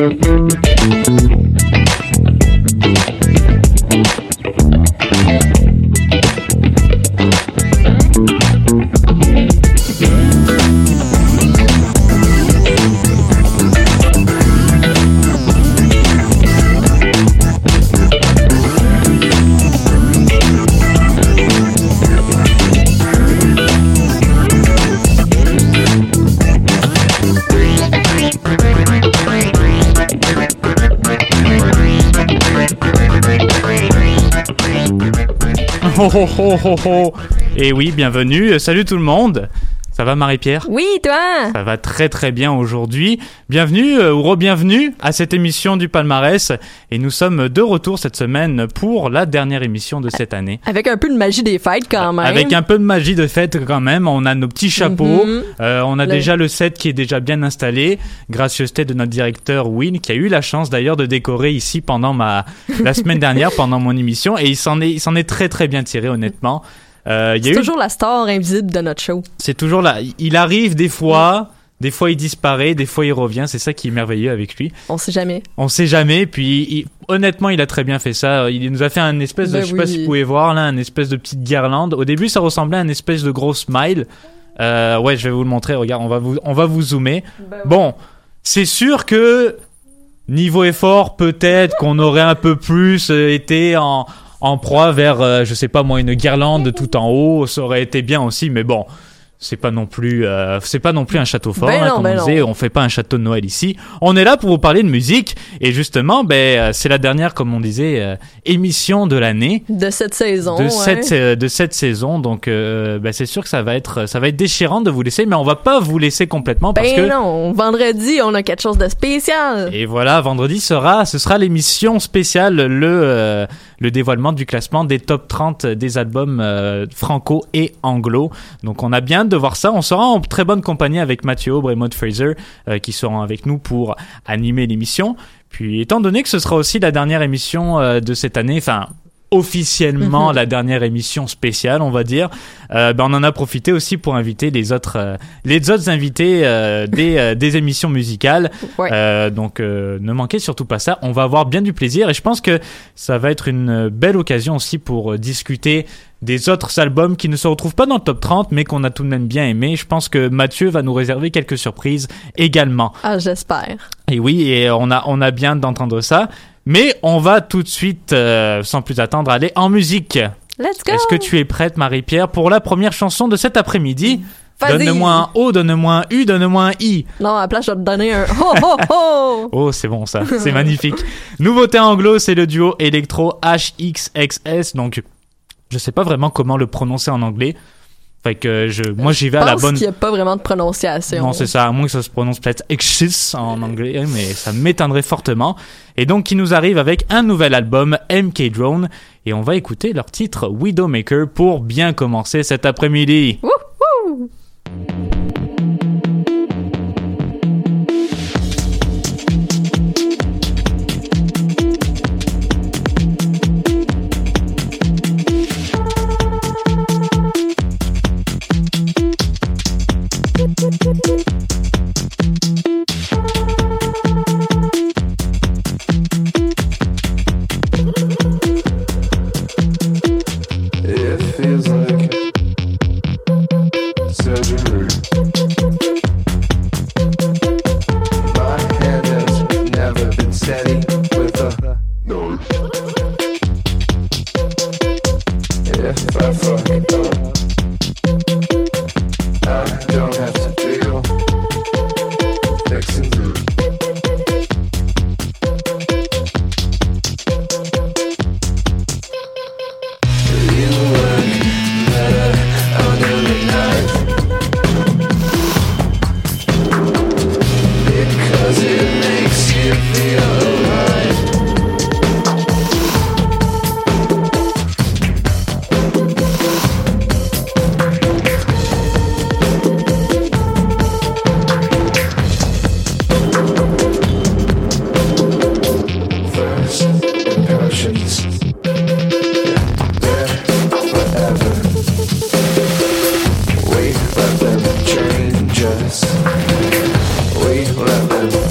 Mm-hmm. Oh. Et oui, bienvenue. Salut tout le monde. Ça va Marie-Pierre? Oui, toi? Ça va très très bien aujourd'hui. Bienvenue euh, ou re-bienvenue à cette émission du palmarès. Et nous sommes de retour cette semaine pour la dernière émission de cette année. Avec un peu de magie des fêtes quand même. Avec un peu de magie de fête quand même. On a nos petits chapeaux. Mhm. Euh, on a Le- déjà le set qui est déjà bien installé. Gracieuseté de notre directeur Win, qui a eu la chance d'ailleurs de décorer ici pendant ma la semaine dernière pendant mon émission. Et il s'en est il s'en est très très bien tiré honnêtement. Euh, C'est eu toujours la star invisible de notre show. c'est toujours là. Il arrive des fois, des fois il disparaît, des fois il revient. C'est ça qui est merveilleux avec lui. On sait jamais. On sait jamais. Puis il- honnêtement, il a très bien fait ça. Il nous a fait un espèce de, Ben je sais pas si vous pouvez voir là, un espèce de petite guirlande. Au début, ça ressemblait à un espèce de gros smile. Euh, ouais, je vais vous le montrer. Regarde, on va vous, on va vous zoomer. Bon, c'est sûr que niveau effort, peut-être qu'on aurait un peu plus euh, été en en proie vers, euh, je sais pas moi, une guirlande tout en haut, ça aurait été bien aussi, mais bon, c'est pas non plus, euh, c'est pas non plus un château fort, Ben hein, non, comme ben on disait, non. on fait pas un château de Noël ici. On est là pour vous parler de musique, et justement, ben, euh, c'est la dernière, comme on disait, euh, émission de l'année. De cette saison. De ouais. cette, euh, de cette saison, donc euh, ben, c'est sûr que ça va être ça va être déchirant de vous laisser, mais on va pas vous laisser complètement parce Ben que non, vendredi, on a quelque chose de spécial. et voilà, vendredi sera, ce sera l'émission spéciale, le, euh, le dévoilement du classement des top 30 des albums euh, franco et anglo. Donc on a bien de voir ça. On sera en très bonne compagnie avec Mathieu Aubre et Maud Fraser euh, qui seront avec nous pour animer l'émission. Puis étant donné que ce sera aussi la dernière émission euh, de cette année, enfin officiellement Mhm. la dernière émission spéciale, on va dire, euh, ben on en a profité aussi pour inviter les autres, euh, les autres invités euh, des, euh, des émissions musicales. Ouais. Euh, donc euh, ne manquez surtout pas ça. On va avoir bien du plaisir et je pense que ça va être une belle occasion aussi pour discuter des autres albums qui ne se retrouvent pas dans le top 30 mais qu'on a tout de même bien aimé. Je pense que Mathieu va nous réserver quelques surprises également. Ah, j'espère. Et oui, et on a, on a bien d'entendre ça. Mais on va tout de suite, euh, sans plus attendre, aller en musique. Let's go! Est-ce que tu es prête, Marie-Pierre, pour la première chanson de cet après-midi? Donne-moi un O, donne-moi un U, donne-moi un I. Non, à la place, je vais te donner un ho ho ho! Oh, c'est bon ça, c'est magnifique. Nouveauté anglo, c'est le duo électro HXXS. Donc, je sais pas vraiment comment le prononcer en anglais. Fait que je, moi, j'y vais à Je la pense bonne. qu'il n'y a pas vraiment de prononciation. Non, c'est ça, à moins que ça se prononce peut-être Exis en anglais, mais ça m'étonnerait fortement. Et donc, qui nous arrive avec un nouvel album, MK Drone, et on va écouter leur titre Widowmaker pour bien commencer cet après-midi. Wouhou!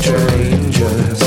strangers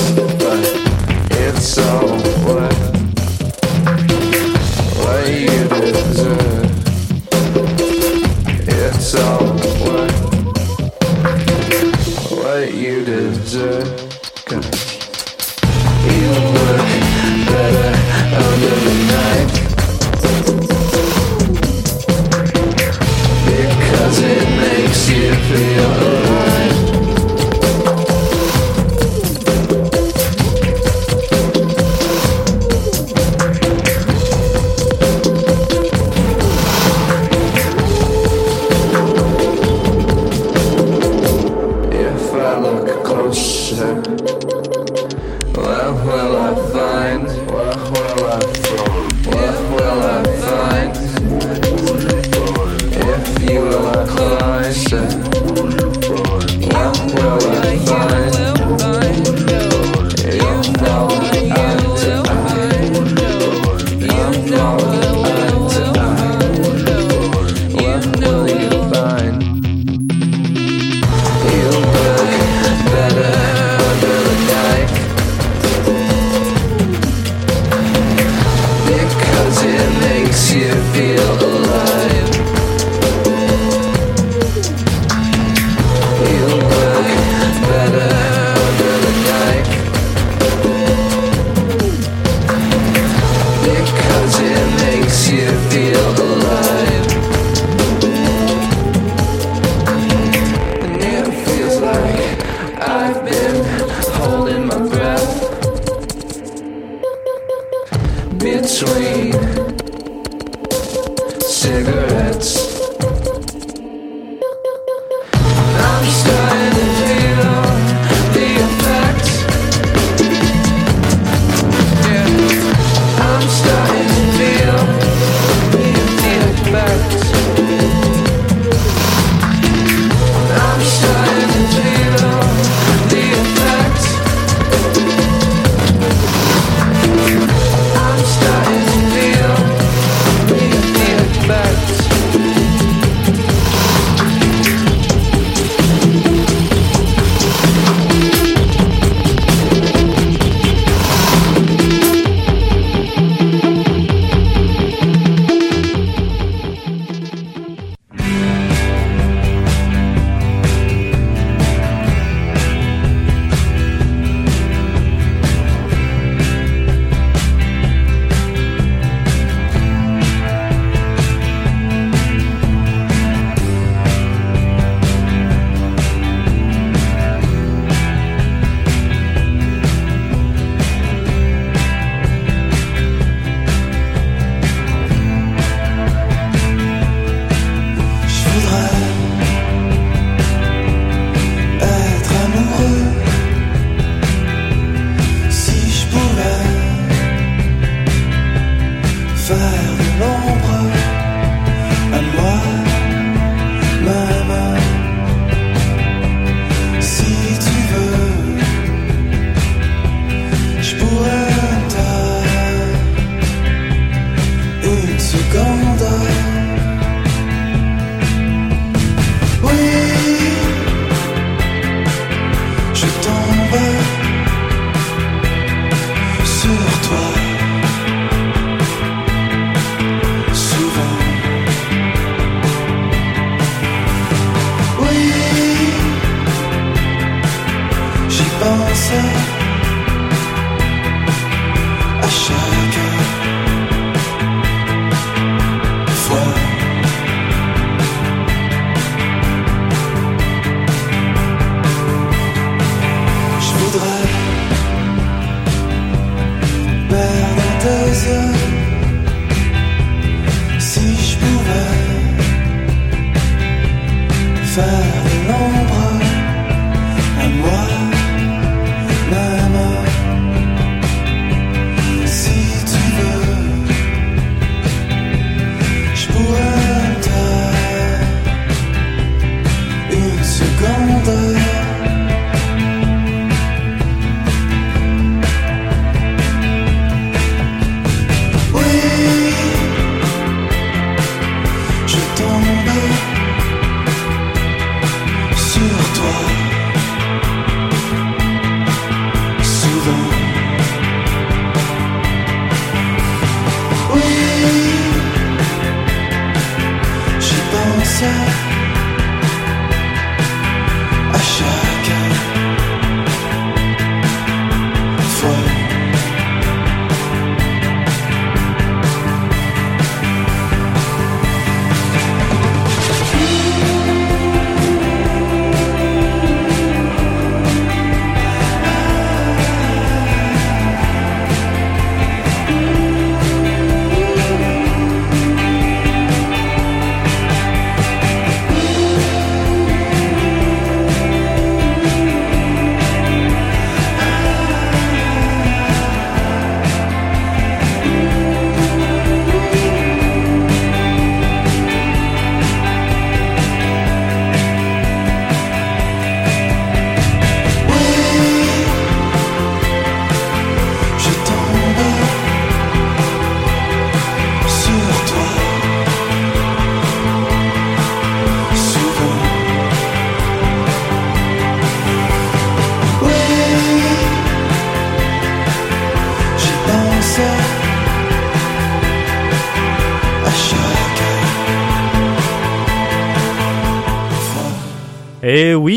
cigarettes.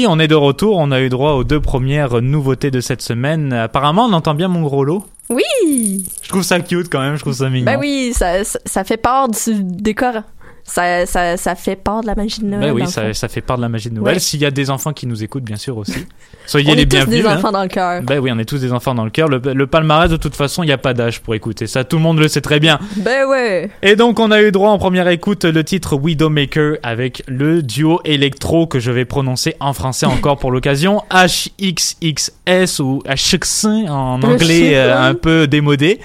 Oui, on est de retour. On a eu droit aux deux premières nouveautés de cette semaine. Apparemment, on entend bien mon gros lot. Oui! Je trouve ça cute quand même. Je trouve ça mignon. Ben oui, ça, ça, ça fait part du décor. Ça, ça, ça fait part de la magie de Noël. Ben oui, ça, ça fait part de la magie de Noël. Ouais. S'il y a des enfants qui nous écoutent, bien sûr aussi. Soyez On les est tous bienvenus. des hein. enfants dans le cœur. Ben oui, on est tous des enfants dans le cœur. Le, le palmarès, de toute façon, il n'y a pas d'âge pour écouter ça. Tout le monde le sait très bien. Ben ouais. Et donc, on a eu droit en première écoute le titre Widowmaker avec le duo électro que je vais prononcer en français encore pour l'occasion. HXXS ou HX en anglais euh, un peu démodé.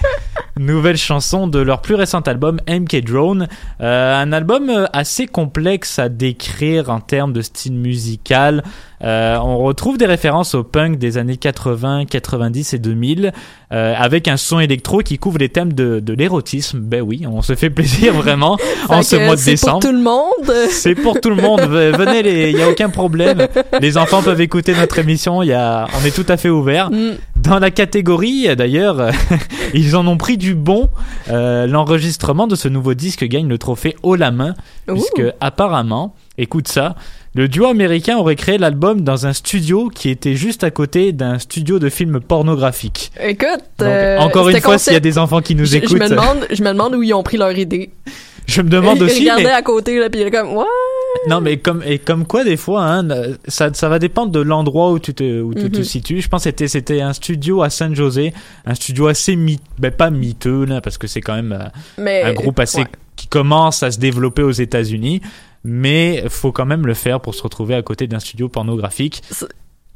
Nouvelle chanson de leur plus récent album MK Drone. Euh, un album euh, assez complexe à décrire en termes de style musical. Euh, on retrouve des références au punk des années 80, 90 et 2000, euh, avec un son électro qui couvre les thèmes de, de l'érotisme. Ben oui, on se fait plaisir vraiment en ce mois de c'est décembre. pour tout le monde. C'est pour tout le monde. Venez, il n'y a aucun problème. Les enfants peuvent écouter notre émission. Y a, on est tout à fait ouvert. Mm. Dans la catégorie, d'ailleurs, ils en ont pris du bon. Euh, L'enregistrement de ce nouveau disque gagne le trophée haut la main, Ouh. puisque apparemment, écoute ça, le duo américain aurait créé l'album dans un studio qui était juste à côté d'un studio de films pornographiques. Écoute, Donc, euh, encore une fois, s'il y a des enfants qui nous je, écoutent, je me demande, je me demande où ils ont pris leur idée. je me demande ils aussi. regardaient mais- à côté là, puis ils étaient comme ouais. Non, mais comme et comme quoi des fois, hein, ça ça va dépendre de l'endroit où tu te où tu te Mhm. situes. Je pense que c'était c'était un studio à San José, un studio assez mit, ben pas miteux là, parce que c'est quand même euh, Mais un groupe assez ouais. qui commence à se développer aux États-Unis, mais faut quand même le faire pour se retrouver à côté d'un studio pornographique.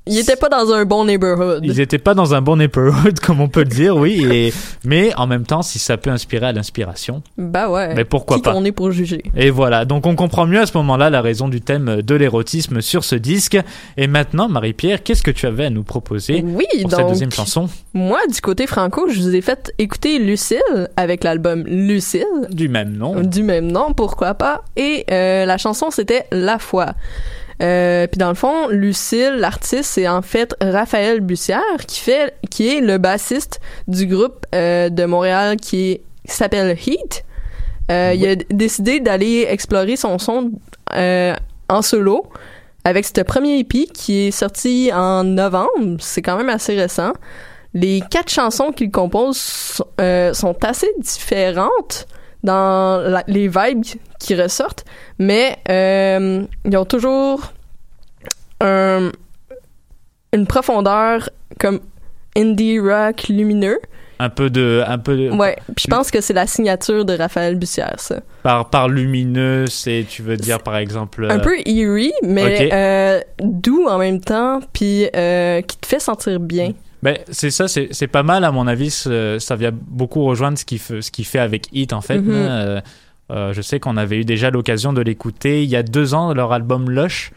Ils étaient pas dans un bon neighborhood. Ils étaient pas dans un bon neighborhood, comme on peut le dire, oui. Et mais en même temps, si ça peut inspirer à l'inspiration, Bah ouais. mais pourquoi Qui pas est pour juger. Et voilà, donc on comprend mieux à ce moment-là la raison du thème de l'érotisme sur ce disque. Et maintenant, Marie-Pierre, qu'est-ce que tu avais à nous proposer Oui, pour donc cette deuxième chanson? moi du côté franco, je vous ai fait écouter Lucille avec l'album Lucille du même nom du même nom, pourquoi pas. Et euh, la chanson c'était La foi. Euh, puis dans le fond, Lucille, l'artiste, c'est en fait Raphaël Bussière qui fait, qui est le bassiste du groupe euh, de Montréal qui, s'appelle Heat. Euh, Il a décidé d'aller explorer son son en solo avec ce premier EP qui est sorti en novembre, c'est quand même assez récent. Les quatre chansons qu'il compose sont assez différentes dans les vibes qui ressortent, mais euh, ils ont toujours un- une profondeur comme indie rock lumineux. Un peu de, un peu de, Ouais, puis je pense que c'est la signature de Raphaël Bussière, ça. par, par lumineux, c'est, tu veux dire par exemple. Un euh, peu eerie, mais euh, doux en même temps, puis euh, qui te fait sentir bien. Ben, c'est ça, c'est pas mal à mon avis. Ça vient beaucoup rejoindre ce qu'il fait, ce qu'il fait avec Hit en fait. Mhm. hein. Euh, euh, je sais qu'on avait eu déjà l'occasion de l'écouter il y a deux ans, leur album Lush.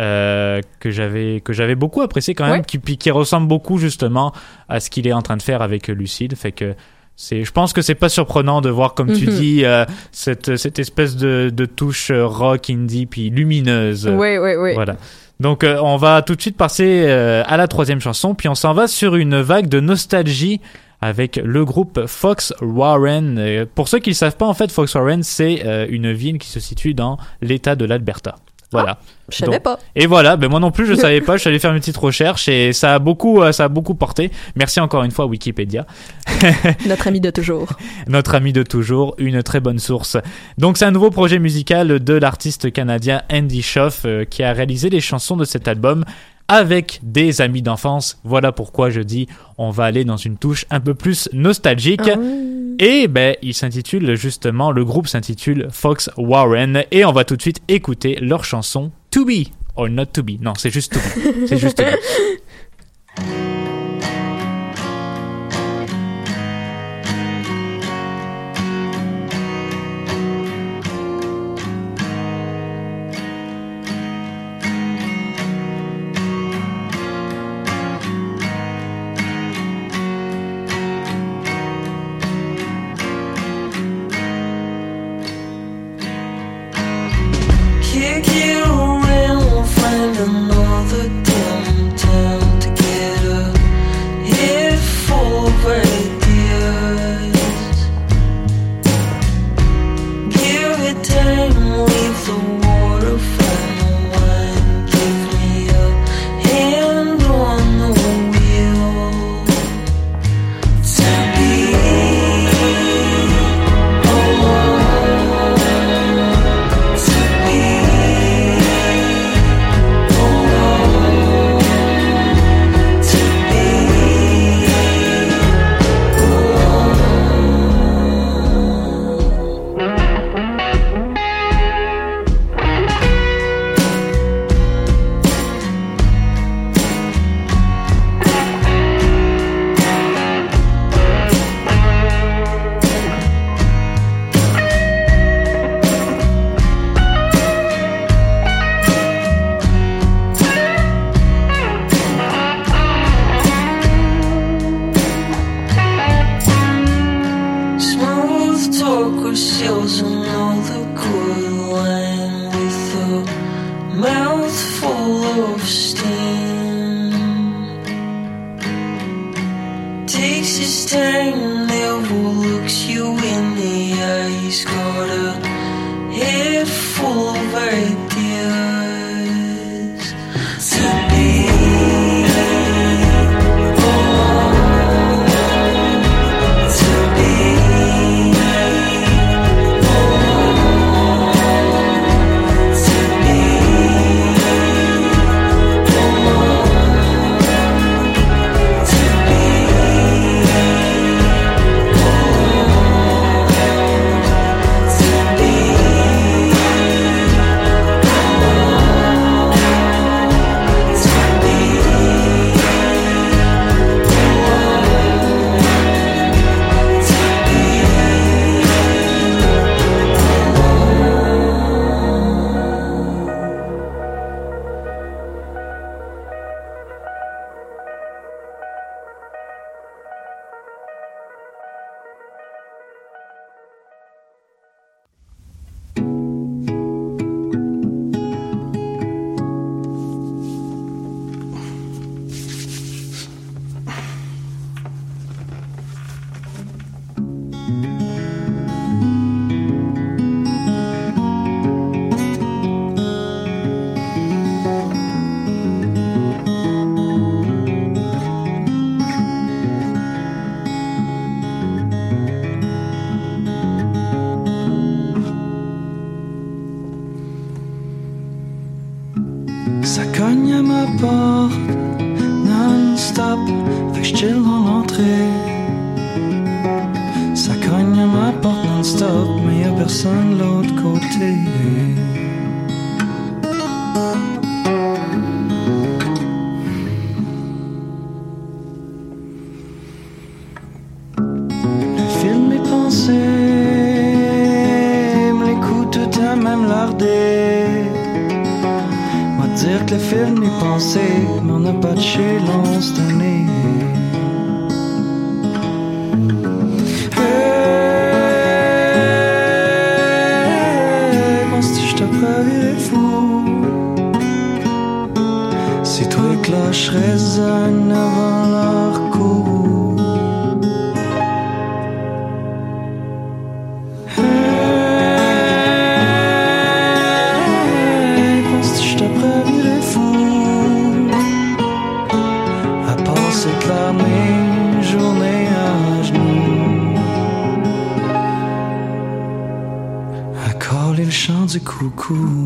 euh, que j'avais que j'avais beaucoup apprécié quand même Ouais. qui qui ressemble beaucoup justement à ce qu'il est en train de faire avec Lucille fait que c'est je pense que c'est pas surprenant de voir comme tu Mhm. dis euh, cette cette espèce de, de touche rock indie puis lumineuse Oui, oui, oui. voilà. Donc on va tout de suite passer à la troisième chanson, puis on s'en va sur une vague de nostalgie avec le groupe Fox Warren. Euh, pour ceux qui ne savent pas, en fait, Fox Warren, c'est euh, une ville qui se situe dans l'État de l'Alberta. Voilà. Je savais Donc, pas. Et voilà, ben moi non plus je savais pas, je suis allé faire une petite recherche et ça a beaucoup euh, ça a beaucoup porté. Merci encore une fois Wikipédia, Notre ami de toujours. notre ami de toujours, une très bonne source. Donc c'est un nouveau projet musical de l'artiste canadien Andy Schoff euh, qui a réalisé les chansons de cet album avec des amis d'enfance. Voilà pourquoi je dis on va aller dans une touche un peu plus nostalgique. Ah Et ben, il s'intitule justement, le groupe s'intitule Fox Warren et on va tout de suite écouter leur chanson To Be or Not To Be. Non, c'est juste To Be. C'est juste To Be. avant leur coup. Hey, penses-tu je te ferais fou? À passer toute la mes journées à genoux. À coller le chant du coucou.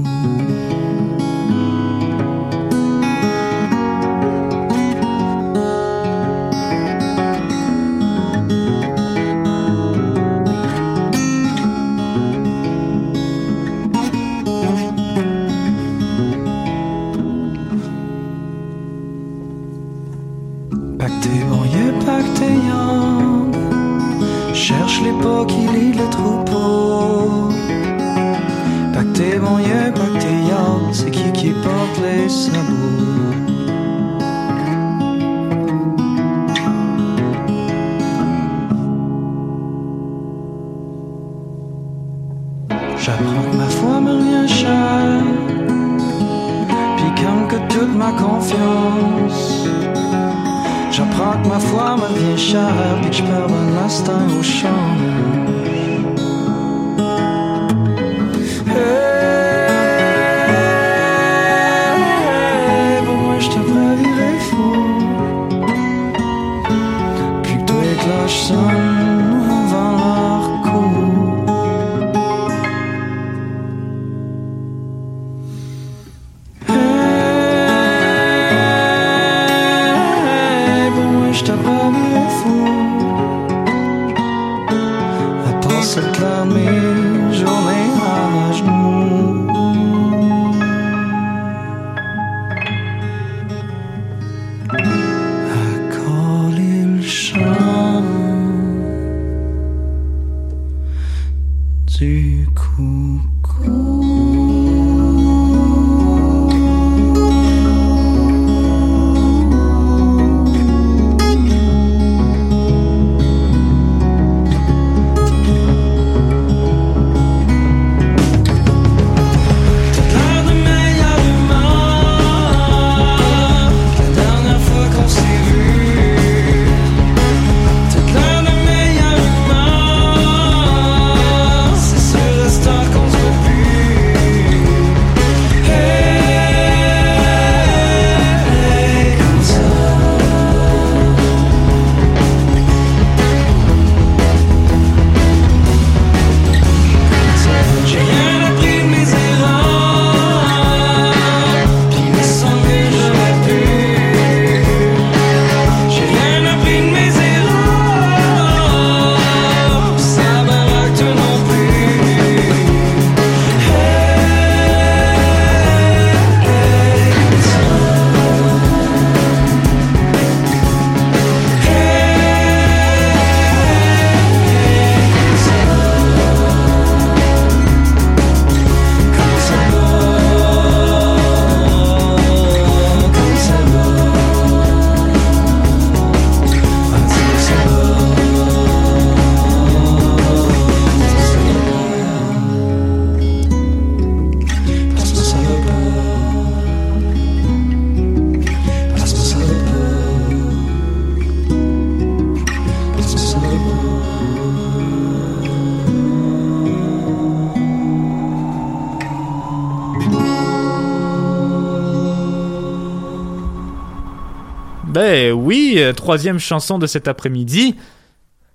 Ben oui, euh, troisième chanson de cet après-midi.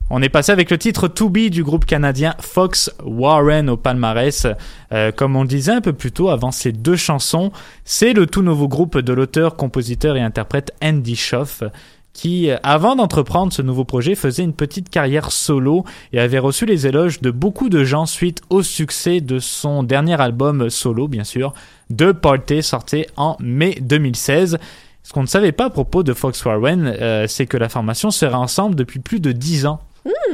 On est passé avec le titre To Be du groupe canadien Fox Warren au palmarès. Euh, comme on disait un peu plus tôt avant ces deux chansons, c'est le tout nouveau groupe de l'auteur, compositeur et interprète Andy Schoff qui, euh, avant d'entreprendre ce nouveau projet, faisait une petite carrière solo et avait reçu les éloges de beaucoup de gens suite au succès de son dernier album solo, bien sûr, The Party, sorti en mai 2016. Ce qu'on ne savait pas à propos de Fox Warren, euh, c'est que la formation serait ensemble depuis plus de 10 ans.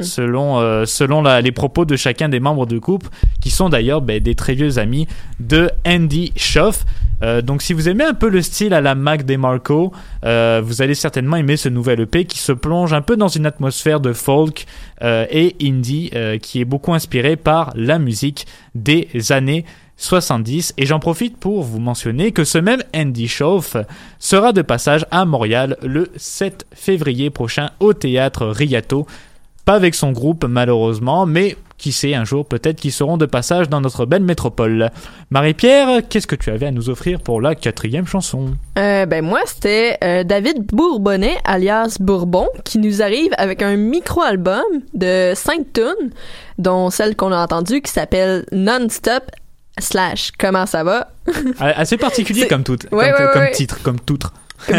Selon, euh, selon la- les propos de chacun des membres du groupe, qui sont d'ailleurs ben, des très vieux amis de Andy Schoff. Euh, donc si vous aimez un peu le style à la Mac DeMarco, euh, vous allez certainement aimer ce nouvel EP qui se plonge un peu dans une atmosphère de folk et indie qui est beaucoup inspiré par la musique des années 70 et j'en profite pour vous mentionner que ce même Andy Schoff sera de passage à Montréal le 7 février prochain au théâtre Riato. Pas avec son groupe malheureusement mais qui sait un jour peut-être qu'ils seront de passage dans notre belle métropole. Marie-Pierre qu'est-ce que tu avais à nous offrir pour la quatrième chanson? Euh, ben moi, c'était euh, David Bourbonnet, alias Bourbon, qui nous arrive avec un micro-album de 5 tunes, dont celle qu'on a entendue qui s'appelle Non-Stop slash Comment ça va? assez particulier comme tout comme, Ouais, ouais, comme titre comme toutre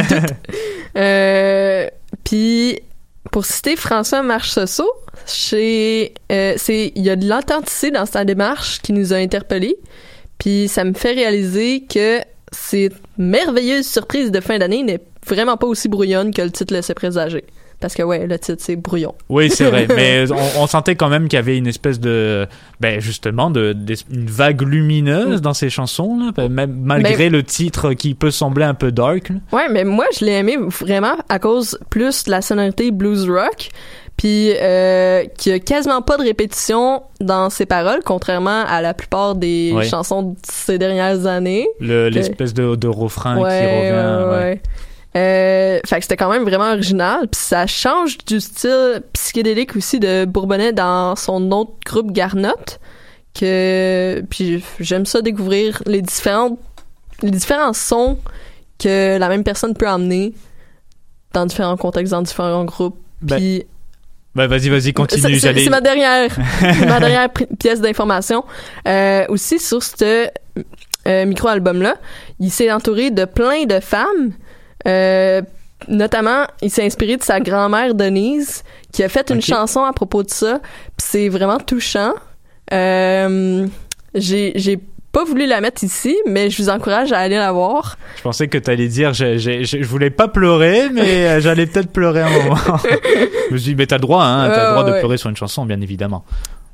Euh, Puis, pour citer François Marcheseau, euh, c'est, il y a de l'authenticité dans sa démarche qui nous a interpellés. Puis, ça me fait réaliser que cette merveilleuse surprise de fin d'année n'est vraiment pas aussi brouillonne que le titre laissait présager. Parce que, ouais, le titre, c'est brouillon. Oui, c'est vrai, mais on, on sentait quand même qu'il y avait une espèce de, ben justement, de, une vague lumineuse dans ces chansons, là, ben, même malgré le titre qui peut sembler un peu dark. là. Ouais, mais moi, je l'ai aimé vraiment à cause plus de la sonorité blues rock, puis euh, qu'il y a quasiment pas de répétition dans ses paroles, contrairement à la plupart des chansons de ces dernières années. Le- Que- L'espèce de, de refrain ouais, qui revient. ouais, ouais. Euh, fait que c'était quand même vraiment original, puis ça change du style psychédélique aussi de Bourbonnais dans son autre groupe Garnotte. Que puis j'aime ça découvrir les différentes les différents sons que la même personne peut emmener dans différents contextes, dans différents groupes. Ben, Puis Ben, vas-y, vas-y, continue. c'est ma dernière ma dernière pièce d'information. Euh, aussi sur ce euh, micro-album là, il s'est entouré de plein de femmes. Euh, notamment, il s'est inspiré de sa grand-mère Denise, qui a fait une chanson à propos de ça. C'est vraiment touchant. Euh, j'ai pas voulu la mettre ici, mais je vous encourage à aller la voir. Je pensais que t'allais dire, j'ai- j'ai- je voulais pas pleurer, mais euh, j'allais peut-être pleurer un moment. je me suis dit, mais t'as le droit, hein, t'as le droit de ouais. pleurer sur une chanson, bien évidemment.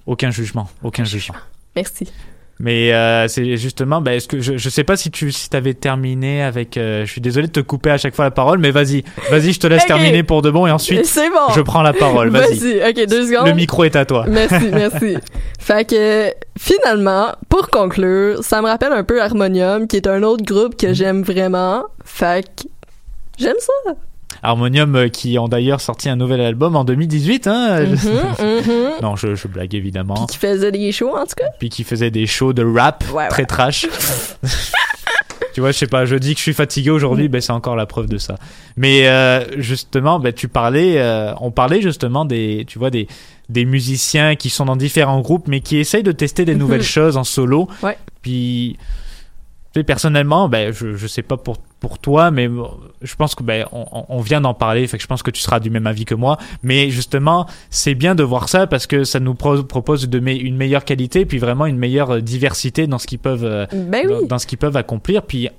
Aucun jugement, aucun jugement. Merci. Mais euh, c'est justement, ben, est-ce que je, je sais pas si tu si t'avais terminé avec. euh, je suis désolé de te couper à chaque fois la parole, mais vas-y, vas-y, je te laisse terminer pour de bon et ensuite C'est bon. je prends la parole. Vas-y, Vas-y. Ok, deux secondes. le micro est à toi. Merci, merci. fait que finalement, pour conclure, ça me rappelle un peu Harmonium, qui est un autre groupe que j'aime vraiment. Fait que j'aime ça. Harmonium euh, qui ont d'ailleurs sorti un nouvel album en 2018. Hein, Mhm, mhm. Non, je, je blague évidemment. Qui faisait des shows, en tout cas. Puis qui faisait des shows de rap Ouais, très ouais. trash. tu vois, je sais pas, je dis que je suis fatigué aujourd'hui, ben c'est encore la preuve de ça. Mais euh, justement, ben tu parlais, euh, on parlait justement des, tu vois, des des musiciens qui sont dans différents groupes, mais qui essayent de tester des nouvelles choses en solo. Ouais. Puis sais, personnellement, ben je je sais pas pour pour toi, mais je pense que ben on, on- vient d'en parler, fait que je pense que tu seras du même avis que moi. Mais justement, c'est bien de voir ça parce que ça nous pro- propose de me- une meilleure qualité, puis vraiment une meilleure euh, diversité dans ce qu'ils peuvent euh, Ben dans, dans ce qu'ils peuvent accomplir. Puis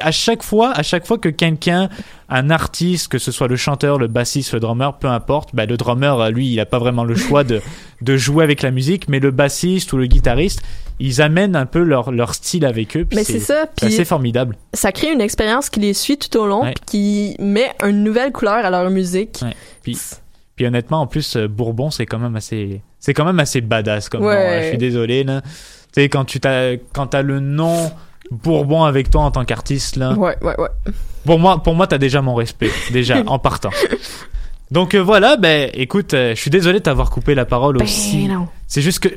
à chaque fois, à chaque fois que quelqu'un, un artiste, que ce soit le chanteur, le bassiste, le drummer, peu importe, ben le drummer, euh, lui, il a pas vraiment le choix de, de jouer avec la musique, mais le bassiste ou le guitariste, ils amènent un peu leur, leur style avec eux. Mais c'est ça. c'est formidable. ça crée une expérience qui les suit tout au long, Ouais. qui met une nouvelle couleur à leur musique. Ouais. Puis, puis honnêtement, en plus, euh, Bourbon, c'est quand même assez, c'est quand même assez badass comme Ouais. nom, hein. Je suis désolé là. Tu sais, quand tu t'as, quand t'as le nom Bourbon avec toi en tant qu'artiste là. Ouais, ouais, ouais. Pour moi, pour moi, t'as déjà mon respect, déjà en partant. Donc euh, voilà, ben écoute, euh, je suis désolé de t'avoir coupé la parole aussi. Ben non. C'est juste que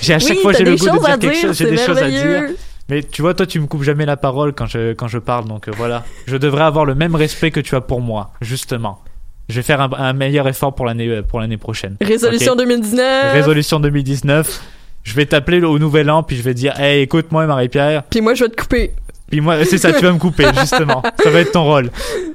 j'ai à chaque Oui, fois j'ai le goût de dire quelque dire, chose, j'ai des choses à dire. Mais tu vois, toi, tu me coupes jamais la parole quand je quand je parle, donc euh, voilà. Je devrais avoir le même respect que tu as pour moi, justement. Je vais faire un, un meilleur effort pour l'année pour l'année prochaine. Résolution Ok 2019. Résolution 2019. Je vais t'appeler au nouvel an puis je vais dire, hey, écoute-moi Marie-Pierre. Puis moi, je vais te couper. Puis moi, c'est ça, tu vas me couper, justement. Ça va être ton rôle.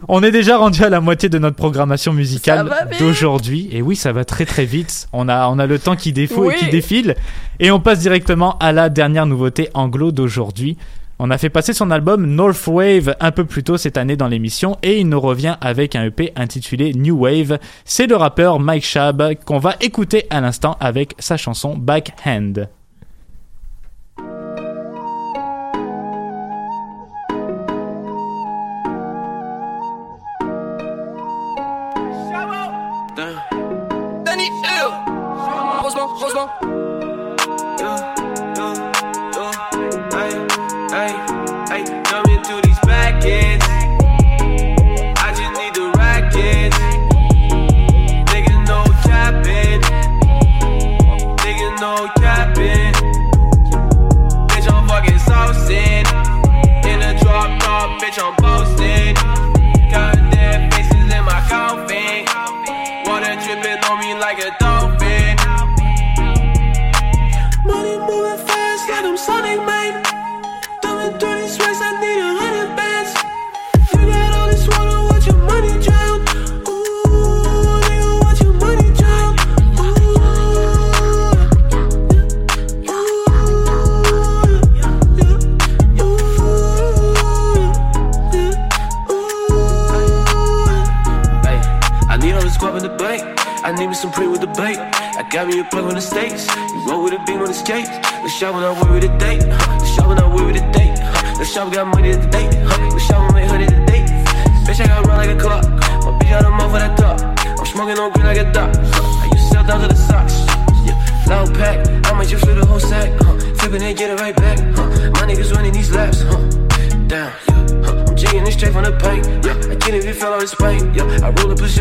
On est déjà rendu à la moitié de notre programmation musicale d'aujourd'hui. Et oui, ça va très très vite. On a, on a le temps qui défaut Oui. et qui défile. Et on passe directement à la dernière nouveauté anglo d'aujourd'hui. On a fait passer son album North Wave un peu plus tôt cette année dans l'émission et il nous revient avec un EP intitulé New Wave. C'est le rappeur Mike Shab qu'on va écouter à l'instant avec sa chanson Backhand.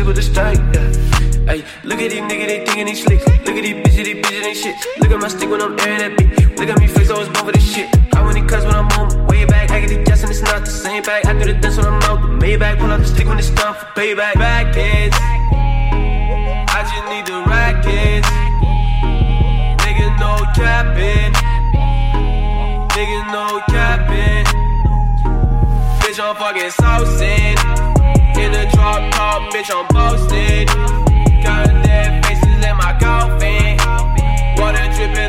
I with a stank. Yeah. Hey, look at these niggas, they thinking they slick. Look at these bitches, they bitches ain't shit. Look at my stick when I'm airing that bitch. Look at me face, I was born for this shit. How many cuts when I'm on way back? I get the gas and it's not the same bag. I do the dance when I'm out the Maybach. Pull out the stick when it's time for payback. Back ends. I just need the rackets. Nigga, no capping. Nigga, no capping. Bitch, I'm fucking saucing. In the drop top, bitch, I'm boasting. Goddamn faces in my coffin. Water dripping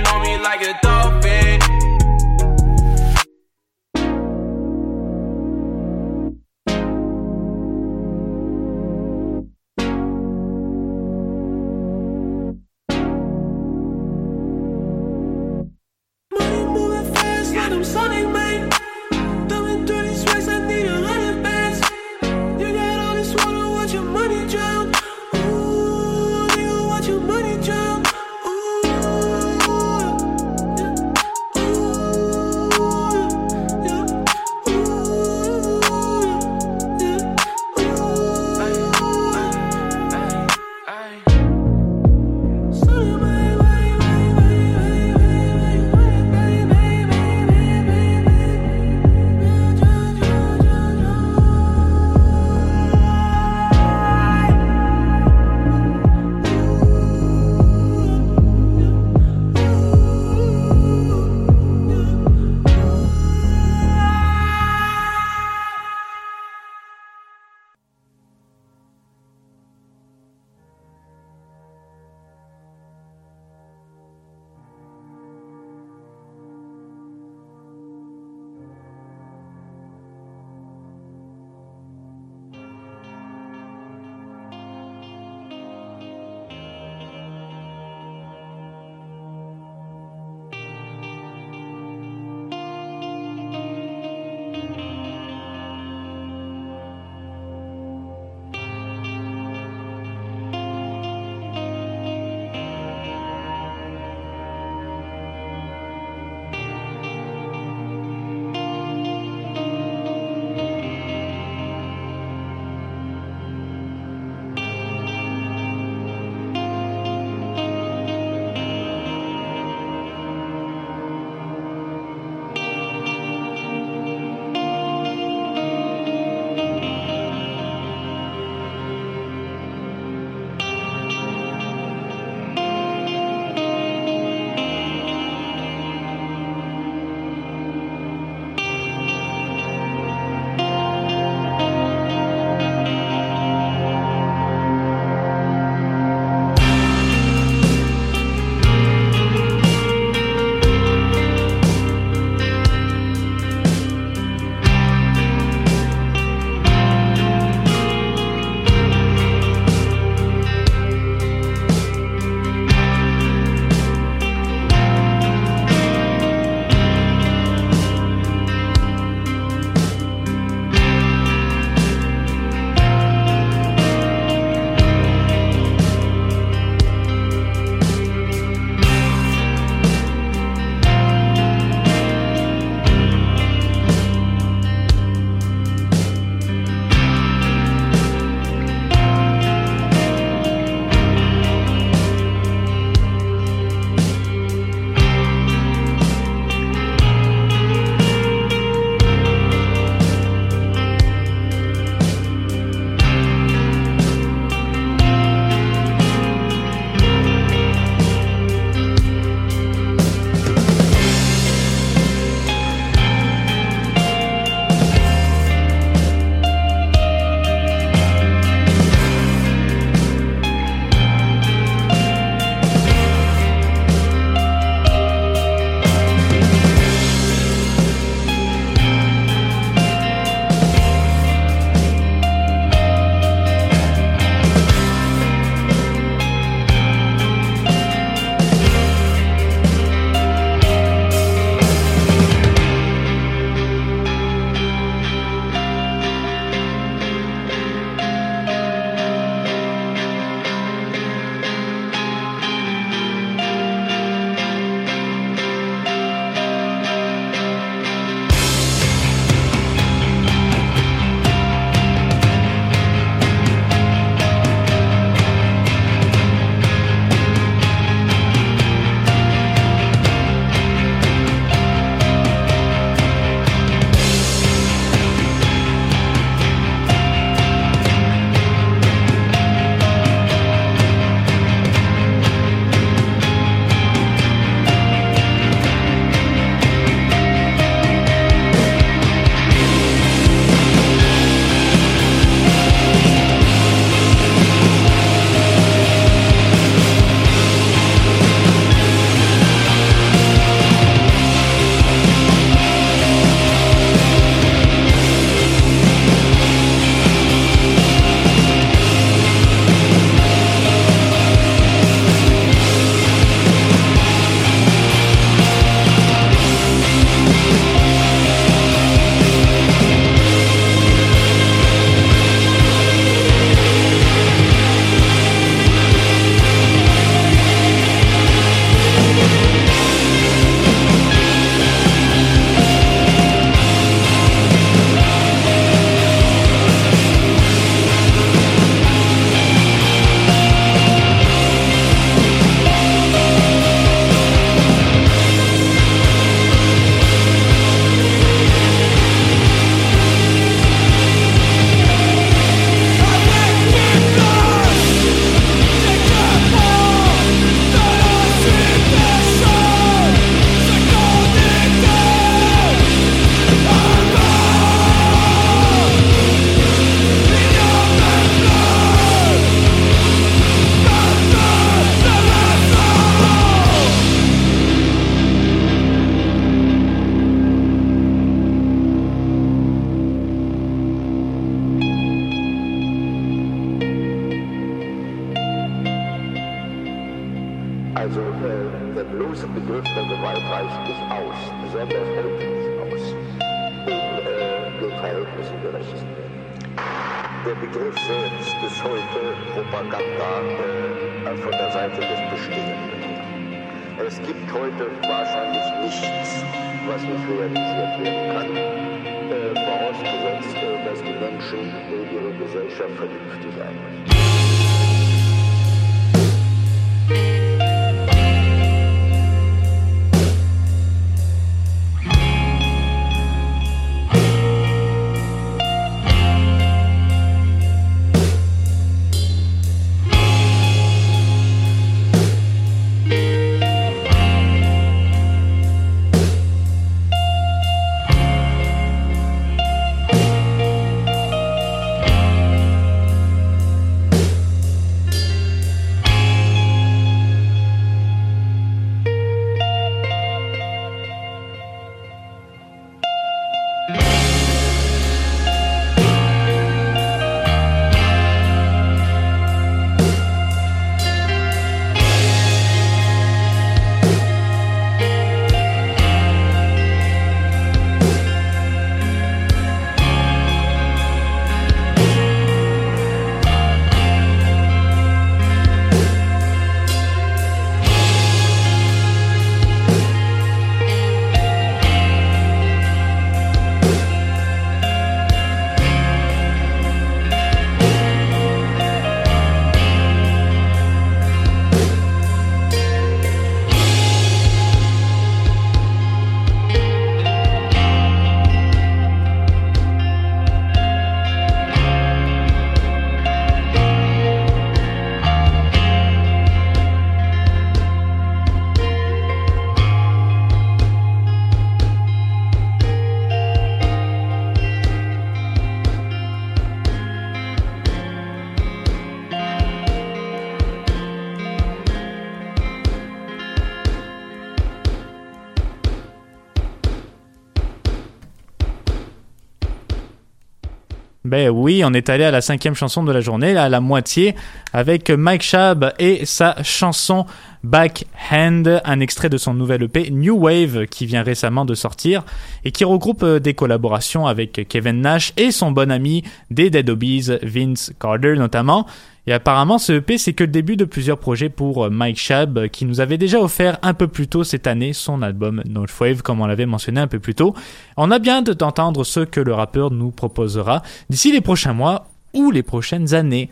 Ben oui, on est allé à la cinquième chanson de la journée, là, à la moitié, avec Mike Shab et sa chanson Backhand, un extrait de son nouvel EP New Wave qui vient récemment de sortir et qui regroupe euh, des collaborations avec Kevin Nash et son bon ami des Dead Obies, Vince Carter notamment. Et apparemment, ce EP, c'est que le début de plusieurs projets pour euh, Mike Shab, euh, qui nous avait déjà offert un peu plus tôt cette année son album Northwave, comme on l'avait mentionné un peu plus tôt. On a bien d'entendre ce que le rappeur nous proposera d'ici les prochains mois ou les prochaines années.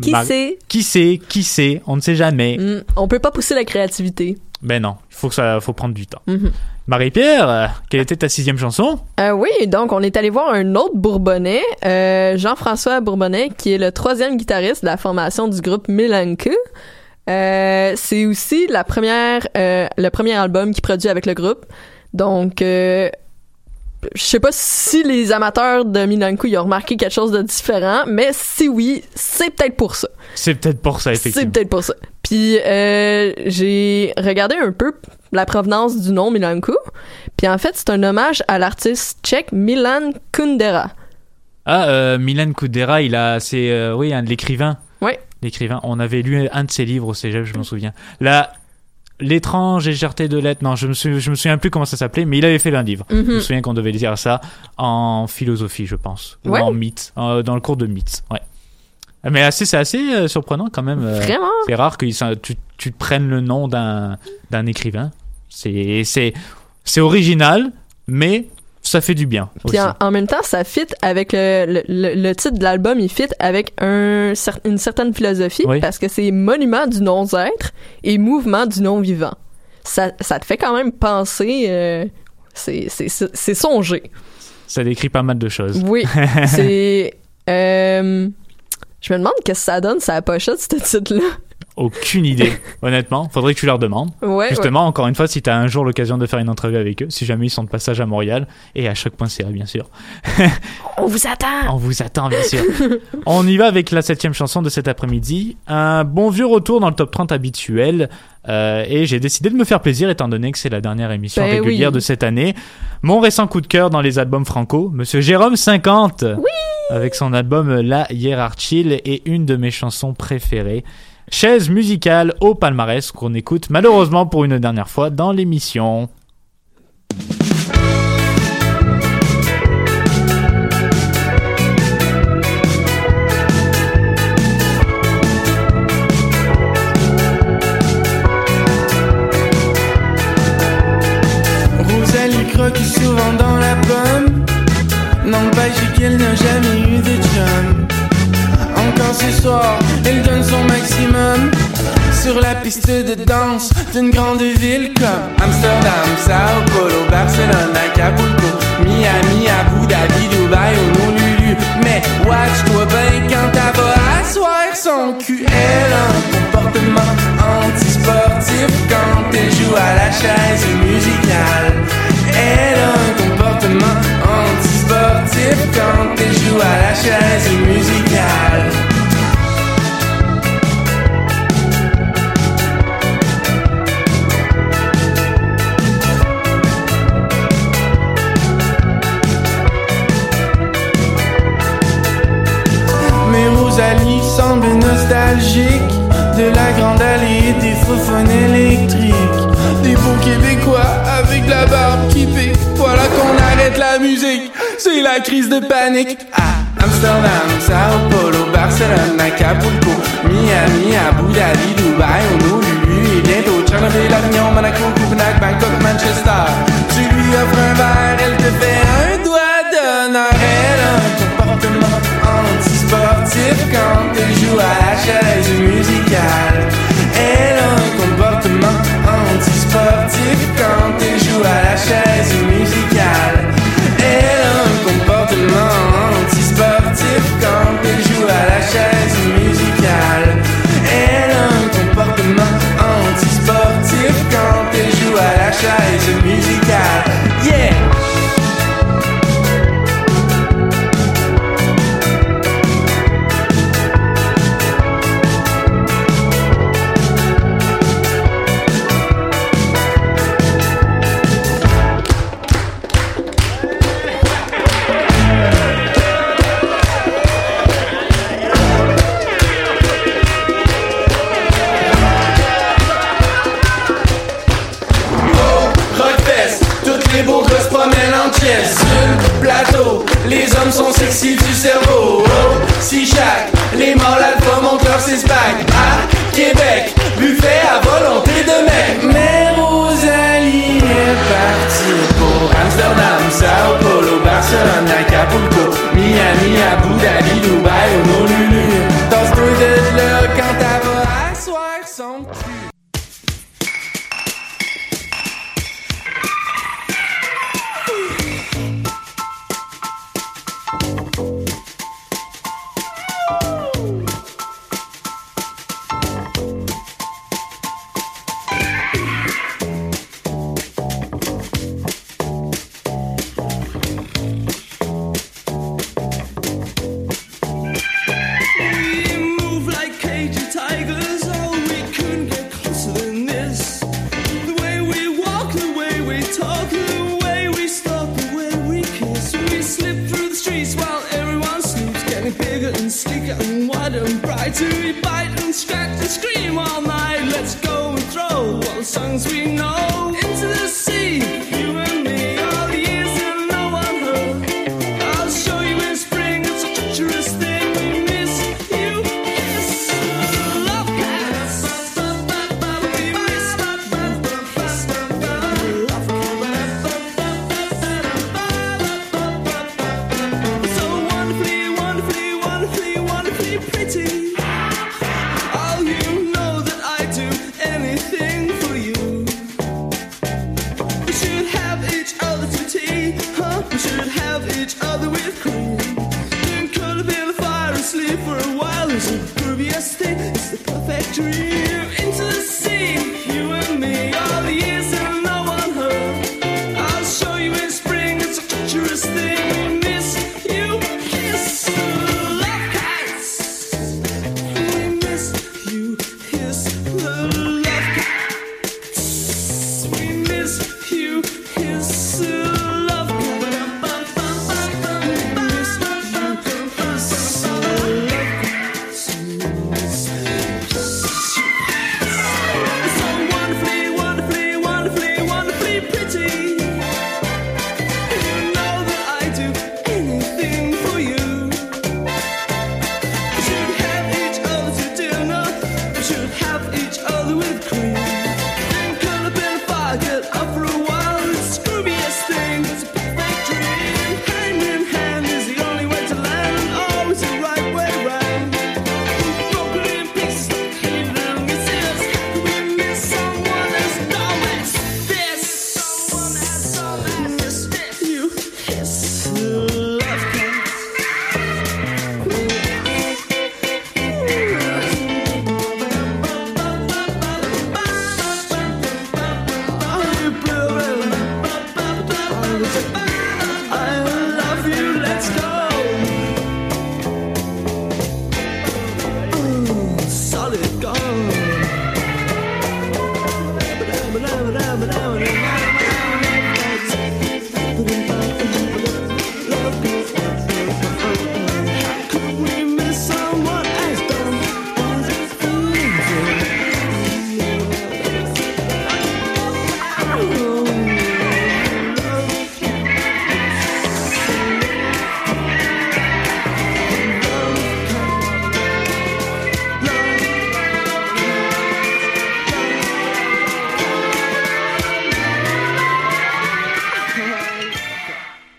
Qui Mar- sait? Qui sait Qui sait On ne sait jamais. Mm, on peut pas pousser la créativité. Ben non, il faut que ça, faut prendre du temps. Mhm. Marie-Pierre, euh, quelle était ta sixième chanson? Euh, oui, donc on est allé voir un autre Bourbonnais, euh, Jean-François Bourbonnais, qui est le troisième guitariste de la formation du groupe Milanka. Euh, c'est aussi la première, le premier album qu'il produit avec le groupe. Donc, euh, je sais pas si les amateurs de Milanka y ont remarqué quelque chose de différent, mais si oui, c'est peut-être pour ça. C'est peut-être pour ça, C'est effectivement. peut-être pour ça. Puis euh, j'ai regardé un peu la provenance du nom Milanku. Puis en fait, c'est un hommage à l'artiste tchèque Milan Kundera. Ah, euh, Milan Kundera, il a, c'est, euh, oui, un de l'écrivain. Ouais. L'écrivain. On avait lu un de ses livres au cégep, je m'en souviens. La, l'étrange légèreté de l'être. Non, je me souviens, je me souviens plus comment ça s'appelait, mais il avait fait un livre. Mhm. Je me souviens qu'on devait dire ça en philosophie, je pense. Ou en mythe. euh, dans le cours de mythe. Ouais. Mais assez, c'est assez euh, surprenant quand même. euh, Vraiment? C'est rare que tu, tu prennes le nom d'un, écrivain. C'est original, mais ça fait du bien. Puis aussi. en, en même temps, ça fit avec le, le, le- le titre de l'album, il fit avec un, cer- une certaine philosophie Oui. parce que c'est monument du non-être et mouvement du non-vivant. Ça, ça te fait quand même penser, euh, c'est, c'est, c'est c'est songé. Ça décrit pas mal de choses. Oui, c'est. euh, je me demande qu'est-ce que ça donne, sa pochette, ce titre-là. Aucune idée, honnêtement. Faudrait que tu leur demandes. Ouais, Justement, encore une fois, si tu as un jour l'occasion de faire une entrevue avec eux, si jamais ils sont de passage à Montréal, et à choc.ca, bien sûr. On vous attend! On vous attend, bien sûr. On y va avec la septième chanson de cet après-midi. Un bon vieux retour dans le top 30 habituel. Euh, et j'ai décidé de me faire plaisir étant donné que c'est la dernière émission Ben régulière oui. de cette année. Mon récent coup de cœur dans les albums franco, Monsieur Jérôme 50. Oui! Avec son album La Hierarchie et une de mes chansons préférées. Chaise musicale au palmarès qu'on écoute malheureusement pour une dernière fois dans l'émission. Qu'elle n'a jamais eu de chum. Encore ce soir, elle donne son maximum. Sur la piste de danse d'une grande ville comme Amsterdam, Sao Paulo, Barcelone, Acapulco, Miami, Abu Dhabi, Dubaï ou Honolulu. Mais watch-toi bien quand elle va asseoir son cul. Elle a un comportement antisportif quand elle joue à la chaise musicale. Elle a un comportement antisportif quand elle joue à la chaise musicale. Mais Rosalie semble nostalgique de la grande allée des faux électriques. Des beaux Québécois avec la barbe qui pique. Voilà qu'on arrête la musique, la crise de panique. À Amsterdam, Sao Paulo, Barcelone, Acapulco, Miami, Abu Dhabi, Dubaï, Honolulu et bientôt Tchernobyl, Avignon, Monaco, Copenhague, Bangkok, Manchester. Tu lui offres un verre, elle te fait un doigt d'honneur. Elle a un comportement antisportif quand elle joue à la chaise musicale. Elle a un comportement antisportif quand elle joue à la chaise asseoir son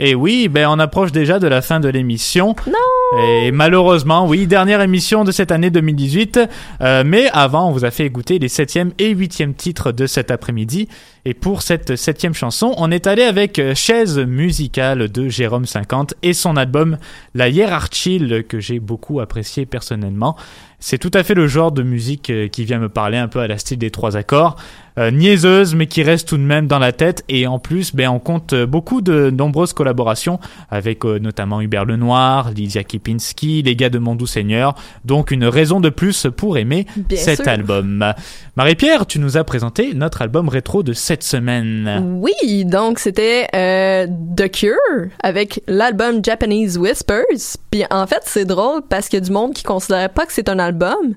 Et oui, ben on approche déjà de la fin de l'émission. Non. Et malheureusement, oui, dernière émission de cette année 2018. Euh, mais avant, on vous a fait écouter les septième et huitième titres de cet après-midi. Et pour cette septième chanson, on est allé avec euh, Chaise musicale de Jérôme 50 et son album La Hiérarchie que j'ai beaucoup apprécié personnellement. C'est tout à fait le genre de musique euh, qui vient me parler un peu à la style des trois accords. Euh, niaiseuse, mais qui reste tout de même dans la tête. Et en plus, ben, on compte euh, beaucoup de nombreuses collaborations avec euh, notamment Hubert Lenoir, Lydia Kipinski, les gars de Mon Doux Seigneur. Donc une raison de plus pour aimer Bien cet sûr. album. Marie-Pierre, tu nous as présenté notre album rétro de cette semaine. Oui, donc c'était euh, The Cure avec l'album Japanese Whispers. Puis en fait, c'est drôle parce qu'il y a du monde qui considérait pas que c'est un album,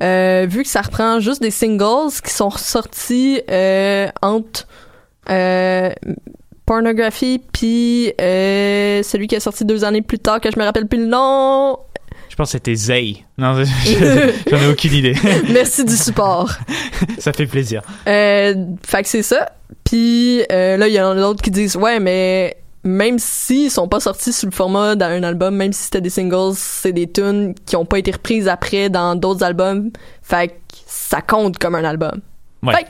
vu que ça reprend juste des singles qui sont sortis euh, entre euh, Pornography puis euh, celui qui est sorti deux années plus tard que je me rappelle plus le nom. Je pense que c'était Zay. Non, je- j'en ai aucune idée. Merci du support. Ça fait plaisir. Euh, fait que c'est ça. Puis euh, là, il y en a d'autres qui disent ouais, mais même s'ils sont pas sortis sous le format d'un album, même si c'était des singles, c'est des tunes qui ont pas été reprises après dans d'autres albums. Fait que ça compte comme un album. Ouais. Fait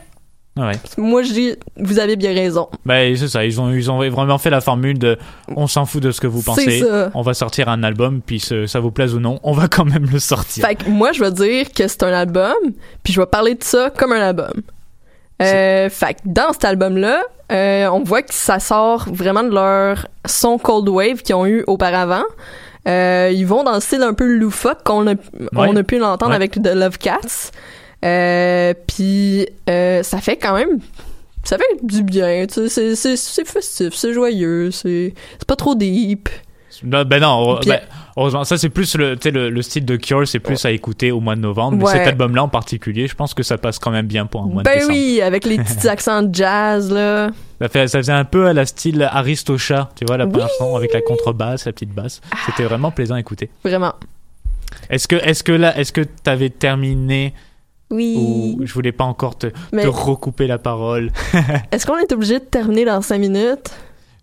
Ouais. moi, je dis, vous avez bien raison. Ben, c'est ça, ils ont, ils ont vraiment fait la formule de on s'en fout de ce que vous pensez, on va sortir un album, puis ce- ça vous plaise ou non, on va quand même le sortir. Fait que moi, je vais dire que c'est un album, puis je vais parler de ça comme un album. Euh, fait que dans cet album-là, euh, on voit que ça sort vraiment de leur son Cold Wave qu'ils ont eu auparavant. Euh, ils vont dans le style un peu loufoque qu'on a, on a pu l'entendre Ouais. avec The Love Cats. Euh, puis ça fait quand même ça fait du bien, tu sais, c'est- festif, c'est joyeux, c'est c'est pas trop deep. Ben, ben non, Puis- ben, heureusement, ça c'est plus le, le, le style de Cure, c'est plus à écouter au mois de novembre. Mais cet album-là en particulier, je pense que ça passe quand même bien pour un mois de Ben décembre. oui, avec les petits accents de jazz là. Ça, fait, ça faisait un peu à la style Aristocha, tu vois, la première chanson avec la contrebasse, la petite basse. C'était vraiment plaisant à écouter. Vraiment. Est-ce que, est-ce que là, est-ce que t'avais terminé Oui. ou je voulais pas encore te, Mais- te recouper la parole? Est-ce qu'on est obligé de terminer dans 5 minutes?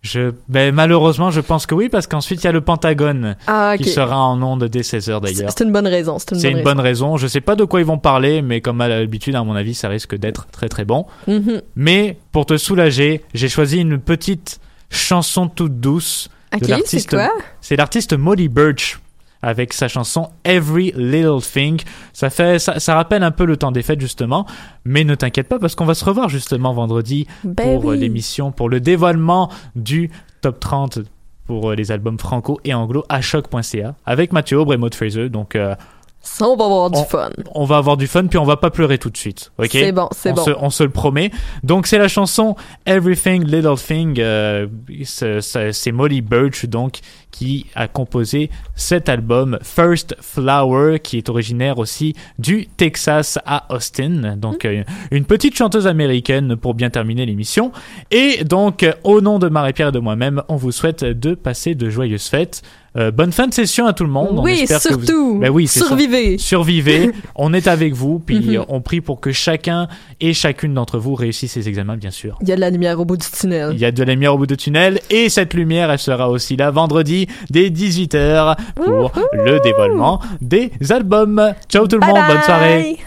Je, ben, malheureusement, je pense que oui, parce qu'ensuite il y a le Pentagone Ah, ok. qui sera en onde dès 16h d'ailleurs. C'est une bonne raison. C'est une, bonne, une bonne raison. Je sais pas de quoi ils vont parler, mais comme à l'habitude, à mon avis, ça risque d'être très très bon. raison. Mhm. Mais pour te soulager, j'ai choisi une petite chanson toute douce Ok, de l'artiste. C'est l'artiste Molly Birch avec sa chanson Every Little Thing. Ça fait, ça, ça rappelle un peu le temps des fêtes justement. Mais ne t'inquiète pas parce qu'on va se revoir justement vendredi Ben pour euh, l'émission, pour le dévoilement du top 30 pour euh, les albums franco et anglo à choc.ca avec Mathieu Aubre et Maud Fraser. Donc euh, Ça, on va avoir du On- fun. on va avoir du fun puis on va pas pleurer tout de suite. Ok? C'est bon, c'est on bon. Se, on se le promet. Donc c'est la chanson Everything Little Thing. euh, c'est Molly Birch donc qui a composé cet album First Flower qui est originaire aussi du Texas à Austin. Donc euh, une petite chanteuse américaine pour bien terminer l'émission. Et donc euh, au nom de Marie-Pierre et de moi-même, on vous souhaite de passer de joyeuses fêtes. Euh, bonne fin de session à tout le monde. On Oui, que vous- surtout. Ben oui, c'est ça Survivez. survivez, on est avec vous, puis Mhm. euh, on prie pour que chacun et chacune d'entre vous réussisse ses examens, bien sûr. Il y a de la lumière au bout du tunnel. Il y a de la lumière au bout du tunnel, et cette lumière, elle sera aussi là vendredi dès 18h pour le dévoilement des albums. Ciao tout le Bye monde, bonne soirée.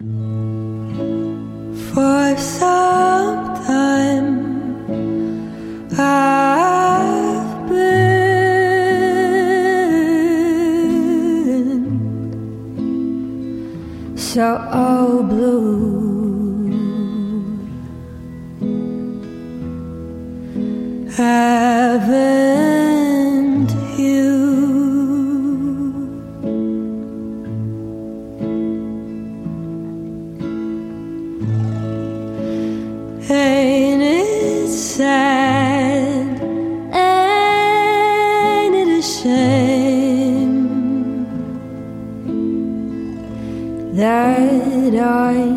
bye. For some time I've been so blue. Haven't I.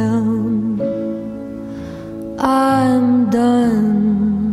down. I'm done.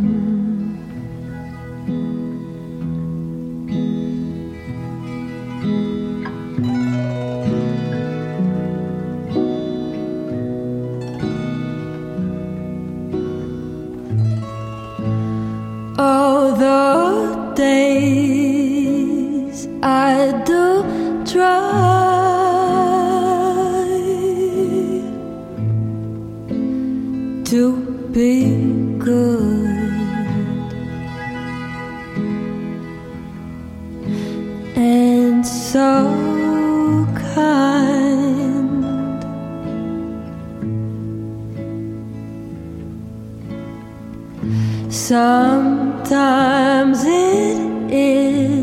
Sometimes it is